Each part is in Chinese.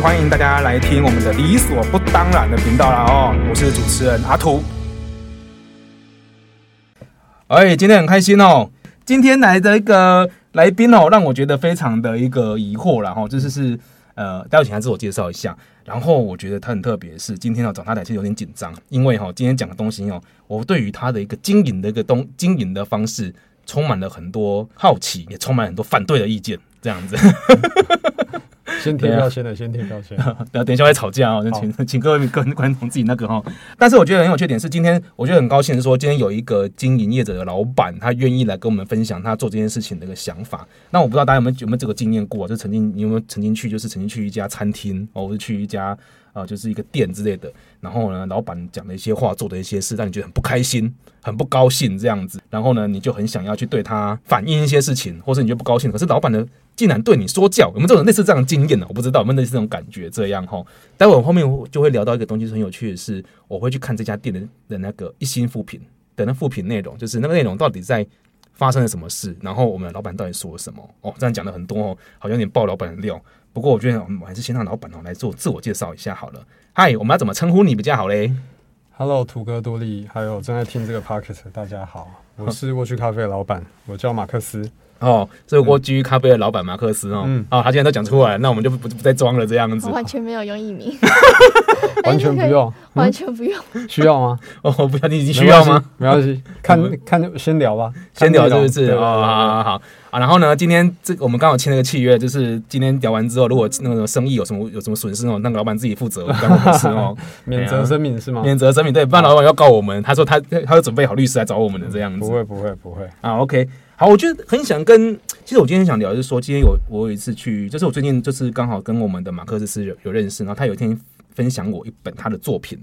欢迎大家来听我们的理所不当然的频道啦哦，我是主持人阿图。哎，今天很开心哦，今天来的一个来宾哦，让我觉得非常的一个疑惑啦哦，就是是呃，待会请他自我介绍一下。然后我觉得他很特别，是今天要找他来其实有点紧张，因为哈、哦，今天讲的东西哦，我对于他的一个经营的一个东经营的方式，充满了很多好奇，也充满很多反对的意见，这样子。先贴标签的，先贴标签。等等一下会吵架哦，就请请各位跟观众自己那个哈。但是我觉得很有缺点是，今天我觉得很高兴是说，今天有一个经营业者的老板，他愿意来跟我们分享他做这件事情的一个想法。那我不知道大家有没有有没有这个经验过，就曾经你有没有曾经去，就是曾经去一家餐厅哦，或者去一家。啊，就是一个店之类的，然后呢，老板讲的一些话，做的一些事，让你觉得很不开心、很不高兴这样子，然后呢，你就很想要去对他反映一些事情，或是你就不高兴，可是老板呢，竟然对你说教，有没有这种类似这样的经验呢？我不知道有没有类似这种感觉，这样哈。待会我后面就会聊到一个东西，很有趣的是，我会去看这家店的的那个一星负评的那负评内容，就是那个内容到底在发生了什么事，然后我们老板到底说了什么？哦，这样讲的很多哦，好像有点爆老板的料。不过我觉得我们还是先让老板哦来做自我介绍一下好了。嗨，我们要怎么称呼你比较好嘞？Hello，图哥多利，还有正在听这个 p o c k e t 大家好，我是沃区咖啡的老板，我叫马克思。哦，这个卧区咖啡的老板马克思哦，嗯，哦，他现在都讲出来，那我们就不不再装了，这样子。完全没有用艺名，完全不用，完全不用，需要吗？哦，不要，你已经需要吗？没关系，看看先聊吧，先聊是不是？哦，好好好啊，然后呢，今天这我们刚好签了个契约，就是今天聊完之后，如果那个生意有什么有什么损失哦，那个老板自己负责，不关我的事哦，免责声明是吗？免责声明，对，不然老板要告我们，他说他他要准备好律师来找我们的这样子，不会不会不会啊，OK。好，我觉得很想跟，其实我今天想聊，就是说，今天有我有一次去，就是我最近就是刚好跟我们的马克思有有认识，然后他有一天分享我一本他的作品，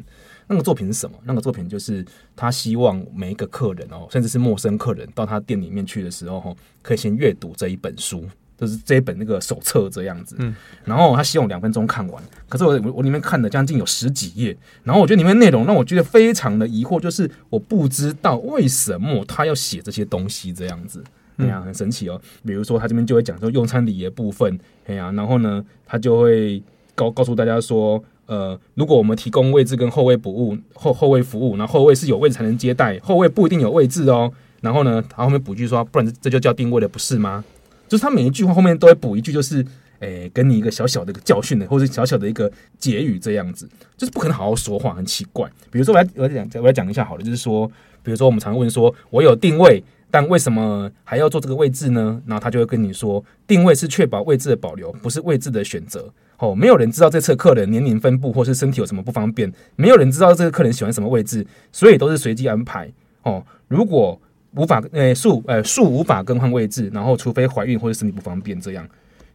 那个作品是什么？那个作品就是他希望每一个客人哦，甚至是陌生客人到他店里面去的时候，可以先阅读这一本书。就是这一本那个手册这样子，嗯，然后他希望两分钟看完，可是我我里面看了将近有十几页，然后我觉得里面内容让我觉得非常的疑惑，就是我不知道为什么他要写这些东西这样子，哎呀，很神奇哦。比如说他这边就会讲说用餐礼仪部分，哎呀，然后呢，他就会告告诉大家说，呃，如果我们提供位置跟后位服务后后位服务，然后后位是有位置才能接待，后位不一定有位置哦。然后呢，他后面补句说，不然这就叫定位了，不是吗？就是他每一句话后面都会补一句，就是诶、给你一个小小的一个教训的，或者小小的一个结语这样子，就是不可能好好说话，很奇怪。比如说我来我来讲，我来讲一下好了，就是说，比如说我们常问说，我有定位，但为什么还要做这个位置呢？然后他就会跟你说，定位是确保位置的保留，不是位置的选择。哦，没有人知道这次客人年龄分布或是身体有什么不方便，没有人知道这个客人喜欢什么位置，所以都是随机安排。哦，如果无法诶，树诶树无法更换位置，然后除非怀孕或者身体不方便这样。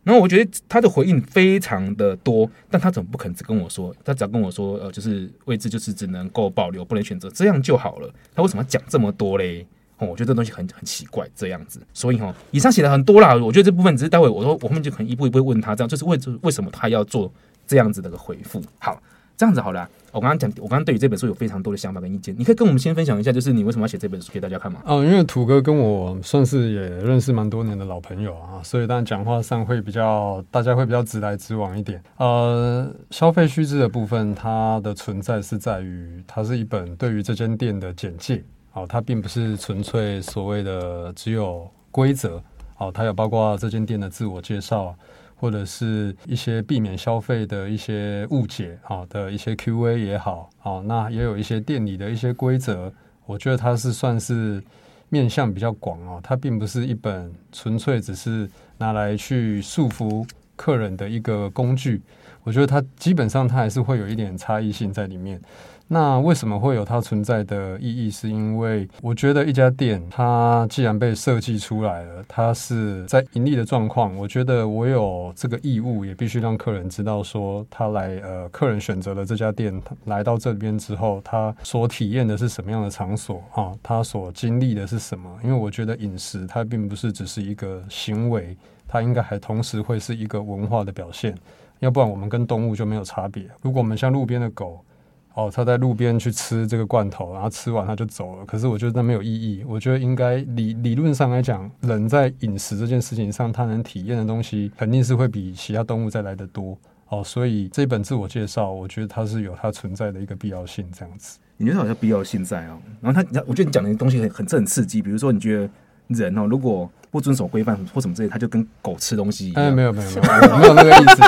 然后我觉得他的回应非常的多，但他怎么不肯只跟我说？他只要跟我说，呃，就是位置就是只能够保留，不能选择，这样就好了。他为什么讲这么多嘞？哦，我觉得这东西很很奇怪，这样子。所以哈，以上写的很多啦，我觉得这部分只是待会我说我后面就可能一步一步问他，这样就是为为什么他要做这样子的个回复？好。这样子好了、我刚刚讲，我刚刚对于这本书有非常多的想法跟意见，你可以跟我们先分享一下，就是你为什么要写这本书给大家看吗？哦，因为土哥跟我算是也认识蛮多年的老朋友啊，所以当然讲话上会比较，大家会比较直来直往一点。呃，消费须知的部分，它的存在是在于，它是一本对于这间店的简介，哦，它并不是纯粹所谓的只有规则，哦，它有包括这间店的自我介绍。或者是一些避免消费的一些误解啊的一些 Q&A 也好，啊，那也有一些店里的一些规则，我觉得它是算是面向比较广哦，它并不是一本纯粹只是拿来去束缚客人的一个工具，我觉得它基本上它还是会有一点差异性在里面。那为什么会有它存在的意义？是因为我觉得一家店，它既然被设计出来了，它是在盈利的状况。我觉得我有这个义务，也必须让客人知道，说他来，呃，客人选择了这家店，来到这边之后，他所体验的是什么样的场所啊？他所经历的是什么？因为我觉得饮食它并不是只是一个行为，它应该还同时会是一个文化的表现。要不然我们跟动物就没有差别。如果我们像路边的狗。哦，他在路边去吃这个罐头，然后吃完他就走了。可是我觉得那没有意义。我觉得应该理理论上来讲，人在饮食这件事情上，他能体验的东西肯定是会比其他动物再来得多。哦，所以这本自我介绍，我觉得它是有它存在的一个必要性，这样子。你觉得好像必要性在哦，然后他，我觉得你讲的东西很很很刺激，比如说你觉得人哦，如果不遵守规范或什么之类，他就跟狗吃东西一样。哎，没有没有没有，我没有那个意思。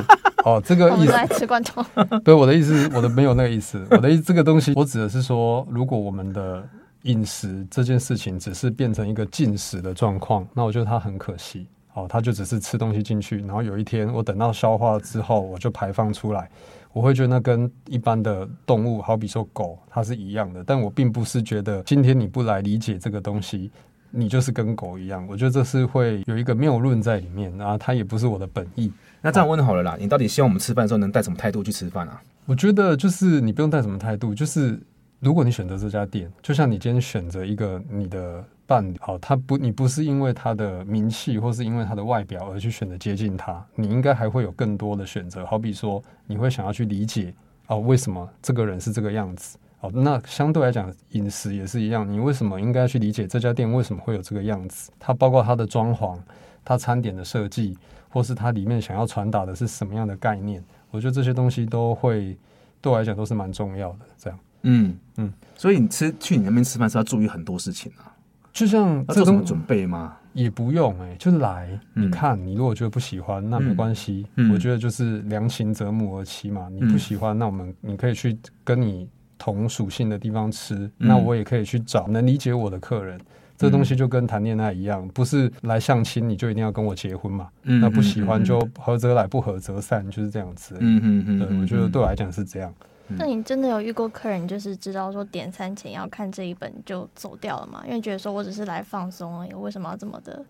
哦，这个意思。来吃罐头。不是我的意思，我的没有那个意思。我的意思，这个东西，我指的是说，如果我们的饮食这件事情只是变成一个进食的状况，那我觉得它很可惜。哦，它就只是吃东西进去，然后有一天我等到消化之后，我就排放出来。我会觉得那跟一般的动物，好比说狗，它是一样的。但我并不是觉得今天你不来理解这个东西，你就是跟狗一样。我觉得这是会有一个谬论在里面，然后它也不是我的本意。那这样问好了啦，你到底希望我们吃饭的时候能带什么态度去吃饭啊？我觉得就是你不用带什么态度，就是。如果你选择这家店，就像你今天选择一个你的伴侣，好，他不，你不是因为他的名气或是因为他的外表而去选择接近他，你应该还会有更多的选择。好比说，你会想要去理解哦，为什么这个人是这个样子？哦，那相对来讲，饮食也是一样，你为什么应该去理解这家店为什么会有这个样子？它包括它的装潢、它餐点的设计，或是它里面想要传达的是什么样的概念？我觉得这些东西都会对我来讲都是蛮重要的。这样。嗯嗯，所以你吃去你那边吃饭是要注意很多事情啊，就像要做什么准备吗？也不用哎、欸，就是来、嗯、你看，你如果觉得不喜欢，那没关系、嗯。我觉得就是良禽择木而栖嘛、嗯。你不喜欢，那我们你可以去跟你同属性的地方吃、嗯，那我也可以去找能理解我的客人。这东西就跟谈恋爱一样，不是来相亲你就一定要跟我结婚嘛？嗯、那不喜欢就合则来，不合则散，就是这样子。嗯嗯嗯，对，我觉得对我来讲是这样。那你真的有遇过客人，就是知道说点餐前要看这一本就走掉了吗？因为觉得说我只是来放松而已，为什么要这么的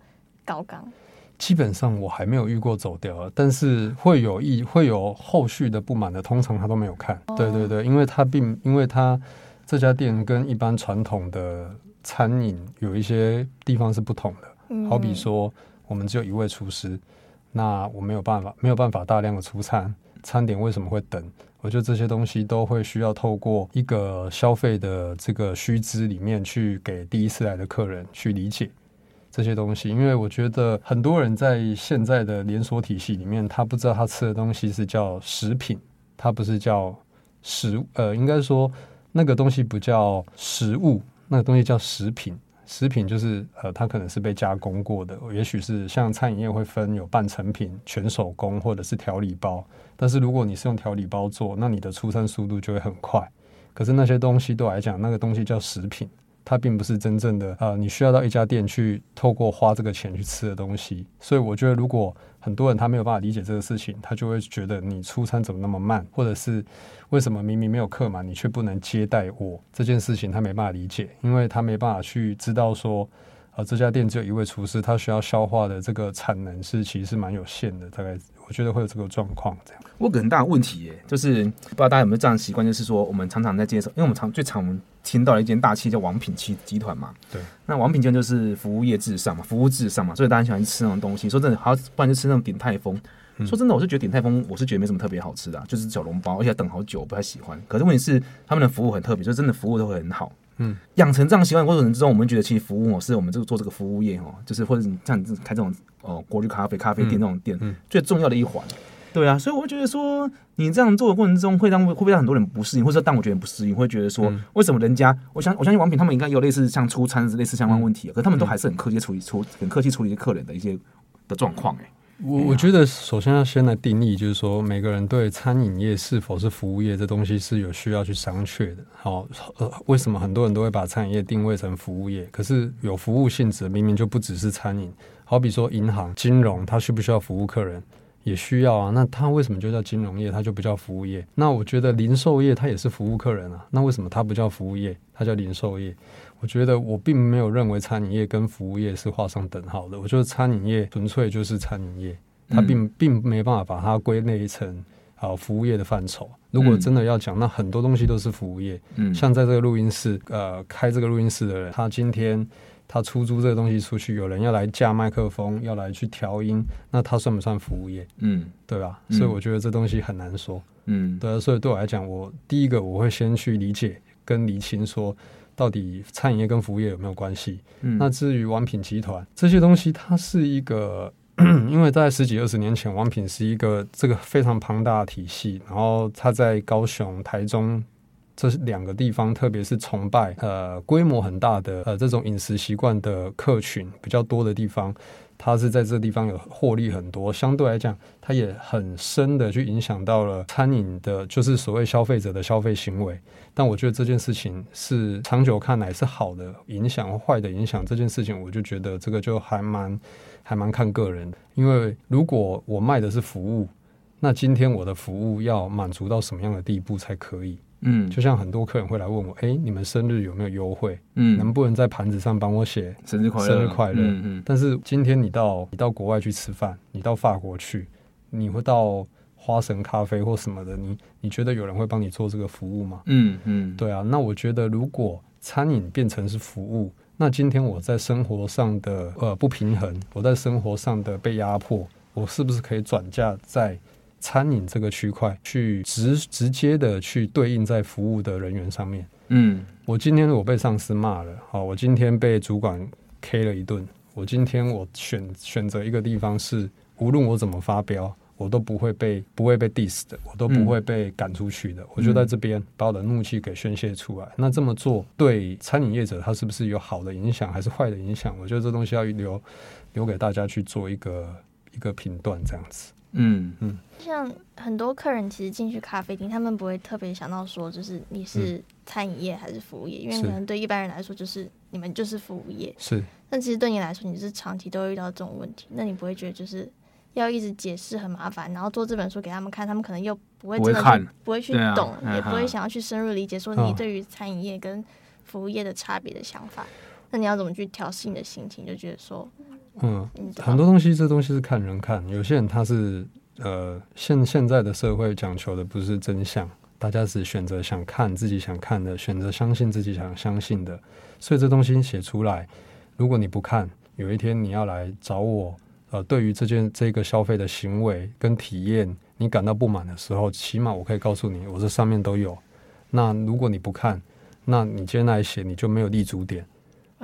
高纲？基本上我还没有遇过走掉，但是会有意会有后续的不满的，通常他都没有看。哦、对对对，因为他并因为他这家店跟一般传统的餐饮有一些地方是不同的，嗯、好比说我们只有一位厨师，那我没有办法没有办法大量的出餐，餐点为什么会等？我觉得这些东西都会需要透过一个消费的这个须知里面去给第一次来的客人去理解这些东西，因为我觉得很多人在现在的连锁体系里面，他不知道他吃的东西是叫食品，它不是叫食，呃，应该说那个东西不叫食物，那个东西叫食品。食品就是呃，它可能是被加工过的，也许是像餐饮业会分有半成品、全手工或者是调理包。但是如果你是用调理包做，那你的出餐速度就会很快。可是那些东西对我来讲，那个东西叫食品，它并不是真正的呃，你需要到一家店去透过花这个钱去吃的东西。所以我觉得，如果很多人他没有办法理解这个事情，他就会觉得你出餐怎么那么慢，或者是为什么明明没有客满，你却不能接待我这件事情，他没办法理解，因为他没办法去知道说，呃，这家店只有一位厨师，他需要消化的这个产能是其实是蛮有限的，大概我觉得会有这个状况这样。我有个很大的问题耶，就是不知道大家有没有这样的习惯，就是说我们常常在介绍，因为我们常最常听到了一间大企业叫王品集集团嘛，对，那王品集团就是服务业至上嘛，服务至上嘛，所以大家喜欢吃那种东西。说真的，好，不然就吃那种鼎泰丰。说真的，我是觉得鼎泰丰，我是觉得没什么特别好吃的，啊，就是小笼包，而且要等好久，我不太喜欢。可是问题是，他们的服务很特别，就真的服务都会很好。嗯，养成这样习惯的过程之中，我们觉得其实服务哦，是我们这个做这个服务业哦，就是或者像你开这种哦国旅咖啡咖啡店那种店，嗯嗯，最重要的一环。对啊，所以我会觉得说，你这样做的过程中，会让会不会让很多人不适应，或者说当我觉得不适应，会觉得说，为什么人家，我相我相信王品他们应该有类似像出餐类似相关问题，可是他们都还是很客气处理处很客气处理客人的一些的状况哎。我我觉得首先要先来定义，就是说每个人对餐饮业是否是服务业这东西是有需要去商榷的。好，呃，为什么很多人都会把餐饮业定位成服务业？可是有服务性质明明就不只是餐饮，好比说银行、金融，它需不需要服务客人？也需要啊，那它为什么就叫金融业？它就不叫服务业？那我觉得零售业它也是服务客人啊，那为什么它不叫服务业？它叫零售业？我觉得我并没有认为餐饮业跟服务业是画上等号的。我觉得餐饮业纯粹就是餐饮业，它并并没办法把它归类成啊服务业的范畴。如果真的要讲，那很多东西都是服务业。嗯，像在这个录音室，呃，开这个录音室的人，他今天。他出租这个东西出去，有人要来架麦克风，要来去调音，那他算不算服务业？嗯，对吧？嗯，所以我觉得这东西很难说。嗯，对啊，所以对我来讲，我第一个我会先去理解跟厘清，说到底餐饮业跟服务业有没有关系。嗯，那至于王品集团这些东西，它是一个 因为在十几二十年前，王品是一个这个非常庞大的体系，然后它在高雄、台中这是两个地方，特别是崇拜呃规模很大的呃这种饮食习惯的客群比较多的地方。它是在这地方有获利很多，相对来讲，它也很深的去影响到了餐饮的，就是所谓消费者的消费行为。但我觉得这件事情是长久看来是好的影响或坏的影响，这件事情我就觉得这个就还蛮还蛮看个人的。因为如果我卖的是服务，那今天我的服务要满足到什么样的地步才可以？嗯，就像很多客人会来问我，哎、欸，你们生日有没有优惠？嗯，能不能在盘子上帮我写生日快乐？生日快乐。嗯嗯。但是今天你到你到国外去吃饭，你到法国去，你会到花神咖啡或什么的，你你觉得有人会帮你做这个服务吗？嗯嗯。对啊，那我觉得如果餐饮变成是服务，那今天我在生活上的呃不平衡，我在生活上的被压迫，我是不是可以转嫁在？餐饮这个区块去直直接的去对应在服务的人员上面。嗯，我今天我被上司骂了，好，我今天被主管 K 了一顿，我今天我选选择一个地方是，无论我怎么发飙，我都不会被不会被 diss 的，我都不会被赶出去的。嗯、我就在这边把我的怒气给宣泄出来。嗯、那这么做对餐饮业者他是不是有好的影响还是坏的影响？我觉得这东西要留留给大家去做一个一个评断，这样子。嗯。嗯，像很多客人其实进去咖啡厅，他们不会特别想到说，就是你是餐饮业还是服务业，因为可能对一般人来说，就是你们就是服务业。是，但其实对你来说，你是长期都会遇到这种问题，那你不会觉得就是要一直解释很麻烦，然后做这本书给他们看，他们可能又不会真的去不会去懂，也不会想要去深入理解说你对于餐饮业跟服务业的差别的想法。那你要怎么去调试你的心情，就觉得说。嗯，很多东西，这东西是看人看。有些人他是呃，现现在的社会讲求的不是真相，大家只选择想看自己想看的，选择相信自己想相信的。所以这东西写出来，如果你不看，有一天你要来找我，呃，对于这件这个消费的行为跟体验，你感到不满的时候，起码我可以告诉你，我这上面都有。那如果你不看，那你今天来写，你就没有立足点。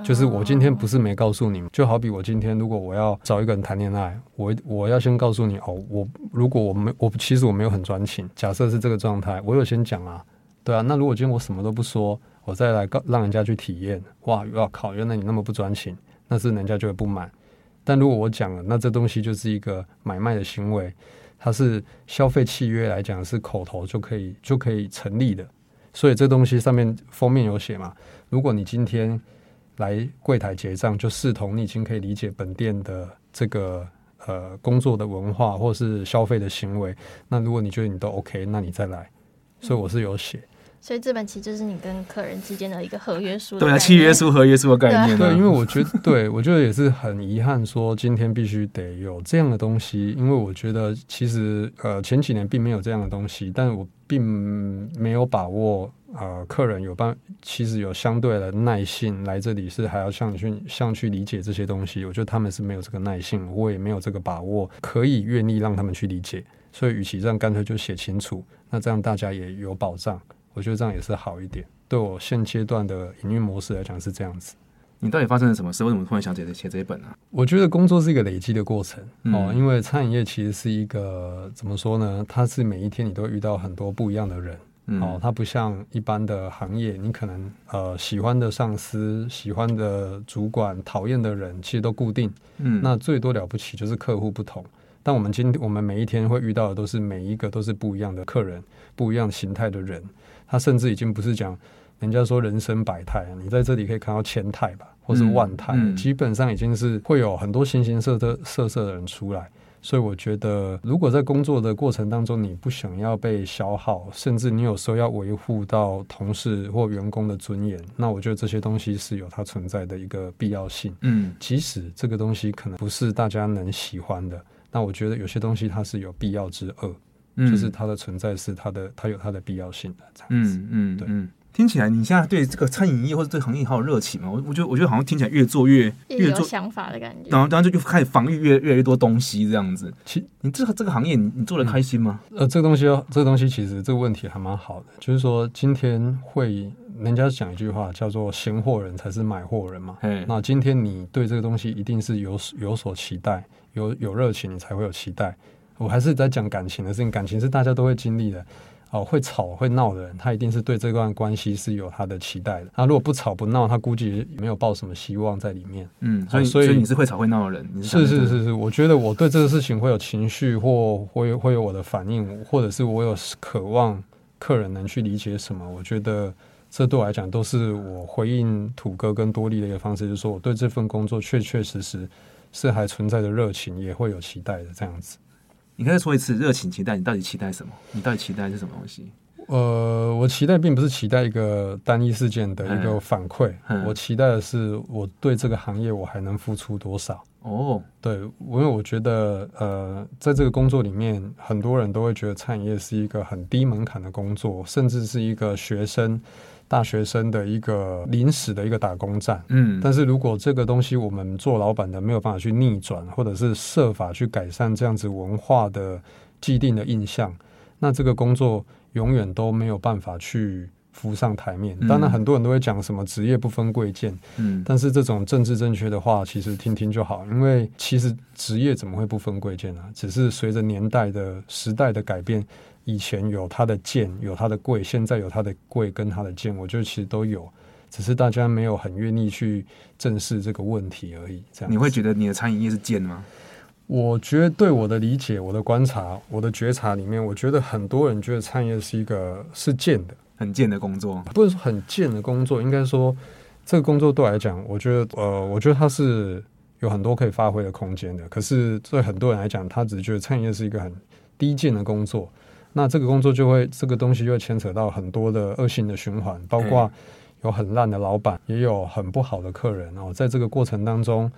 就是我今天不是没告诉你们，就好比我今天如果我要找一个人谈恋爱，我我要先告诉你哦，我如果我没我其实我没有很专情，假设是这个状态，我有先讲啊，对啊，那如果今天我什么都不说，我再来告让人家去体验，哇，哇靠，原来你那么不专情，那是人家就会不满。但如果我讲了，那这东西就是一个买卖的行为，它是消费契约来讲是口头就可以就可以成立的，所以这东西上面封面有写嘛，如果你今天。来柜台结账，就视同你已经可以理解本店的这个呃工作的文化或是消费的行为。那如果你觉得你都 OK，那你再来。所以我是有写。所以这本其实就是你跟客人之间的一个合约书。对啊，契约书、合约书的概念。对，因为我觉得，对 我觉得也是很遗憾，说今天必须得有这样的东西。因为我觉得其实呃前几年并没有这样的东西，但我并没有把握。呃，客人有办，其实有相对的耐性来这里，是还要向你去向去理解这些东西。我觉得他们是没有这个耐性，我也没有这个把握，可以愿意让他们去理解。所以，与其这样，干脆就写清楚，那这样大家也有保障。我觉得这样也是好一点。对我现阶段的营运模式来讲是这样子。你到底发生了什么事？为什么突然想写写这一本呢？我觉得工作是一个累积的过程哦，因为餐饮业其实是一个怎么说呢？它是每一天你都遇到很多不一样的人。哦，它不像一般的行业，你可能呃喜欢的上司、喜欢的主管、讨厌的人，其实都固定。嗯，那最多了不起就是客户不同。但我们今天我们每一天会遇到的都是每一个都是不一样的客人，不一样形态的人。他甚至已经不是讲人家说人生百态，你在这里可以看到千态吧，或是万态，嗯嗯、基本上已经是会有很多形形色色色色的人出来。所以我觉得，如果在工作的过程当中，你不想要被消耗，甚至你有时候要维护到同事或员工的尊严，那我觉得这些东西是有它存在的一个必要性。嗯，即使这个东西可能不是大家能喜欢的，那我觉得有些东西它是有必要之恶，嗯，就是它的存在是它的，它有它的必要性的这样子。嗯嗯，对。嗯听起来你现在对这个餐饮业或者这个行业好有热情嘛？我我觉得我觉得好像听起来越做越越做有想法的感觉，然后然后就就开始防御越越来越多东西这样子。其你这个这个行业你你做的开心吗？嗯、呃，这个东西哦，这个东西其实这个问题还蛮好的，就是说今天会人家讲一句话叫做“嫌货人才是买货人”嘛。嗯，那今天你对这个东西一定是有有所期待，有有热情，你才会有期待。我还是在讲感情的事情，感情是大家都会经历的。哦，会吵会闹的人，他一定是对这段关系是有他的期待的。他如果不吵不闹，他估计没有抱什么希望在里面。嗯，所以所以，所以你是会吵会闹的人。是是是是，我觉得我对这个事情会有情绪，或会会有我的反应，或者是我有渴望客人能去理解什么。我觉得这对我来讲都是我回应土哥跟多利的一个方式，就是说我对这份工作确确实实是还存在着热情，也会有期待的这样子。你可以说一次热情期待，你到底期待什么？你到底期待是什么东西？呃，我期待并不是期待一个单一事件的一个反馈，我期待的是我对这个行业我还能付出多少。哦，对，因为我觉得呃，在这个工作里面，很多人都会觉得餐饮业是一个很低门槛的工作，甚至是一个学生。大学生的一个临时的一个打工站，嗯，但是如果这个东西我们做老板的没有办法去逆转，或者是设法去改善这样子文化的既定的印象，那这个工作永远都没有办法去浮上台面。当然，很多人都会讲什么职业不分贵贱，嗯，但是这种政治正确的话，其实听听就好，因为其实职业怎么会不分贵贱呢？只是随着年代的时代的改变。以前有它的贱，有它的贵，现在有它的贵跟它的贱，我觉得其实都有，只是大家没有很愿意去正视这个问题而已。这样，你会觉得你的餐饮业是贱吗？我觉得对我的理解、我的观察、我的觉察里面，我觉得很多人觉得餐饮业是一个是贱的、很贱的工作，不是说很贱的工作，应该说这个工作对我来讲，我觉得呃，我觉得它是有很多可以发挥的空间的。可是对很多人来讲，他只觉得餐饮业是一个很低贱的工作。那这个工作就会，这个东西就会牵扯到很多的恶性的循环，包括有很烂的老板，也有很不好的客人哦。在这个过程当中，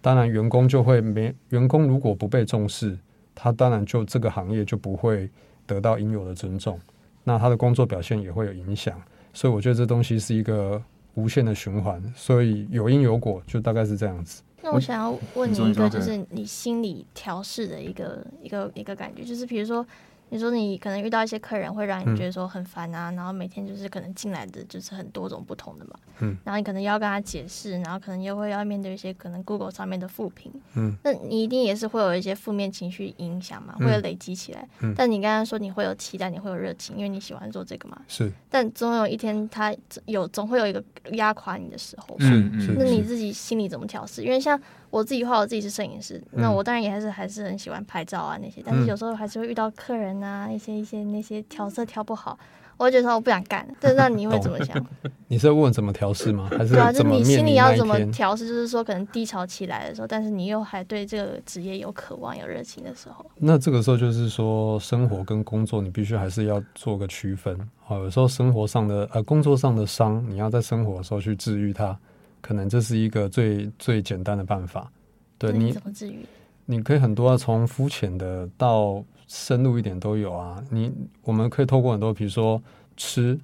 当然员工就会没，员工如果不被重视，他当然就这个行业就不会得到应有的尊重，那他的工作表现也会有影响。所以我觉得这东西是一个无限的循环，所以有因有果，就大概是这样子。那我想要问你一个，就是你心理调试的一个一个一个感觉，就是比如说。你说你可能遇到一些客人会让你觉得说很烦啊，嗯、然后每天就是可能进来的就是很多种不同的嘛，嗯，然后你可能要跟他解释，然后可能又会要面对一些可能 Google 上面的负评，嗯，那你一定也是会有一些负面情绪影响嘛，会累积起来。嗯、但你刚刚说你会有期待，你会有热情，因为你喜欢做这个嘛，是。但总有一天他有总会有一个压垮你的时候，嗯，那你自己心里怎么调试？因为像。我自己画，我自己是摄影师，那我当然也还是还是很喜欢拍照啊那些，但是有时候还是会遇到客人啊，一些一些那些调色调不好，我觉得说我不想干。但那你会怎么想？你是在问怎么调试吗？还是对啊，就你心里要怎么调试？就是说可能低潮起来的时候，但是你又还对这个职业有渴望、有热情的时候。那这个时候就是说，生活跟工作你必须还是要做个区分。好，有时候生活上的呃工作上的伤，你要在生活的时候去治愈它。可能这是一个最最简单的办法，对你怎么治愈？你可以很多从肤浅的到深入一点都有啊。你我们可以透过很多，比如说吃、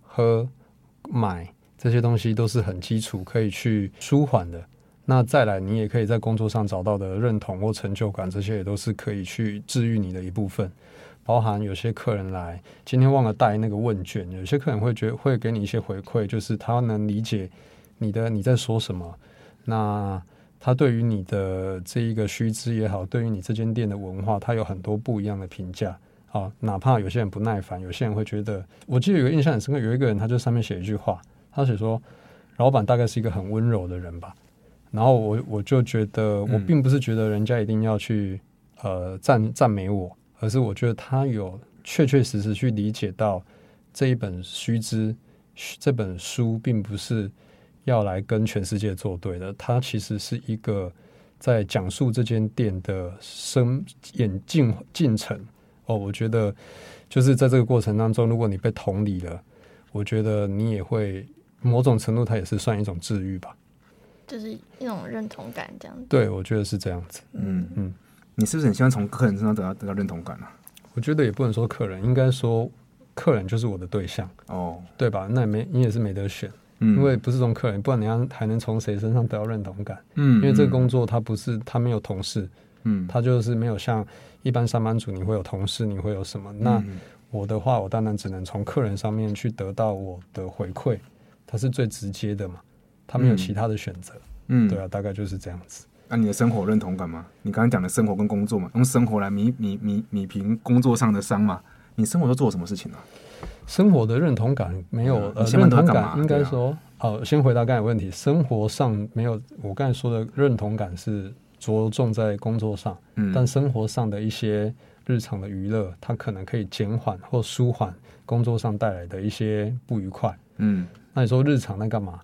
喝、买这些东西都是很基础，可以去舒缓的。那再来，你也可以在工作上找到的认同或成就感，这些也都是可以去治愈你的一部分。包含有些客人来今天忘了带那个问卷，有些客人会觉得会给你一些回馈，就是他能理解。你的你在说什么？那他对于你的这一个须知也好，对于你这间店的文化，他有很多不一样的评价啊。哪怕有些人不耐烦，有些人会觉得，我记得有个印象很深刻，有一个人他就上面写一句话，他写说，老板大概是一个很温柔的人吧。然后我我就觉得，我并不是觉得人家一定要去呃赞赞美我，而是我觉得他有确确实实去理解到这一本须知这本书并不是。要来跟全世界作对的，他其实是一个在讲述这间店的生演进进程哦。我觉得就是在这个过程当中，如果你被同理了，我觉得你也会某种程度，它也是算一种治愈吧，就是一种认同感这样子。对，我觉得是这样子。嗯嗯，你是不是很希望从客人身上得到得到认同感呢？啊？我觉得也不能说客人，应该说客人就是我的对象哦，对吧？那也没你也是没得选，嗯，因为不是从客人，不然你要还能从谁身上得到认同感？嗯，因为这个工作他不是他没有同事，嗯，他就是没有像一般上班族你会有同事，你会有什么？那我的话，我当然只能从客人上面去得到我的回馈，它是最直接的嘛，他没有其他的选择，嗯，对啊，大概就是这样子。那、啊、你的生活认同感吗？你刚刚讲的生活跟工作嘛，用生活来弥弥弥弥平工作上的伤嘛？你生活都做什么事情呢、啊？生活的认同感没有，嗯、呃，认同感应该说，哦、啊啊，先回答刚才问题，生活上没有，我刚才说的认同感是着重在工作上，嗯，但生活上的一些日常的娱乐，它可能可以减缓或舒缓工作上带来的一些不愉快，嗯，那你说日常在干嘛？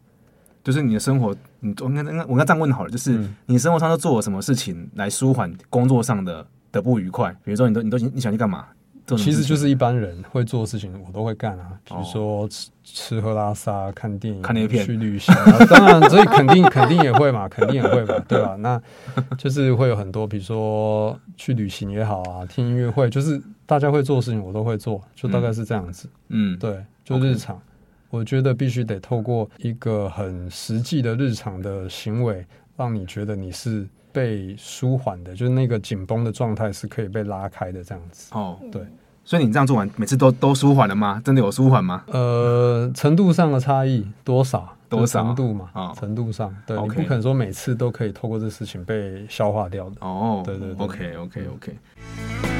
就是你的生活，你我应该应该我应该这样问好了，就是你生活上都做了什么事情来舒缓工作上的的不愉快？比如说，你都你都你想去干嘛？其实就是一般人会做的事情，我都会干啊。比如说吃吃喝拉撒、看电影、看那片、去旅行啊。当然，所以肯定肯定也会嘛，肯定也会嘛，对吧？那就是会有很多，比如说去旅行也好啊，听音乐会，就是大家会做的事情，我都会做，就大概是这样子。嗯，对，就日常。我觉得必须得透过一个很实际的日常的行为，让你觉得你是被舒缓的，就是那个紧绷的状态是可以被拉开的这样子。哦，对，所以你这样做完，每次都都舒缓了吗？真的有舒缓吗？呃，程度上的差异多少？多少程度嘛？啊、哦，程度上，对你不可能说每次都可以透过这事情被消化掉的。哦，对对对，对，OK OK OK。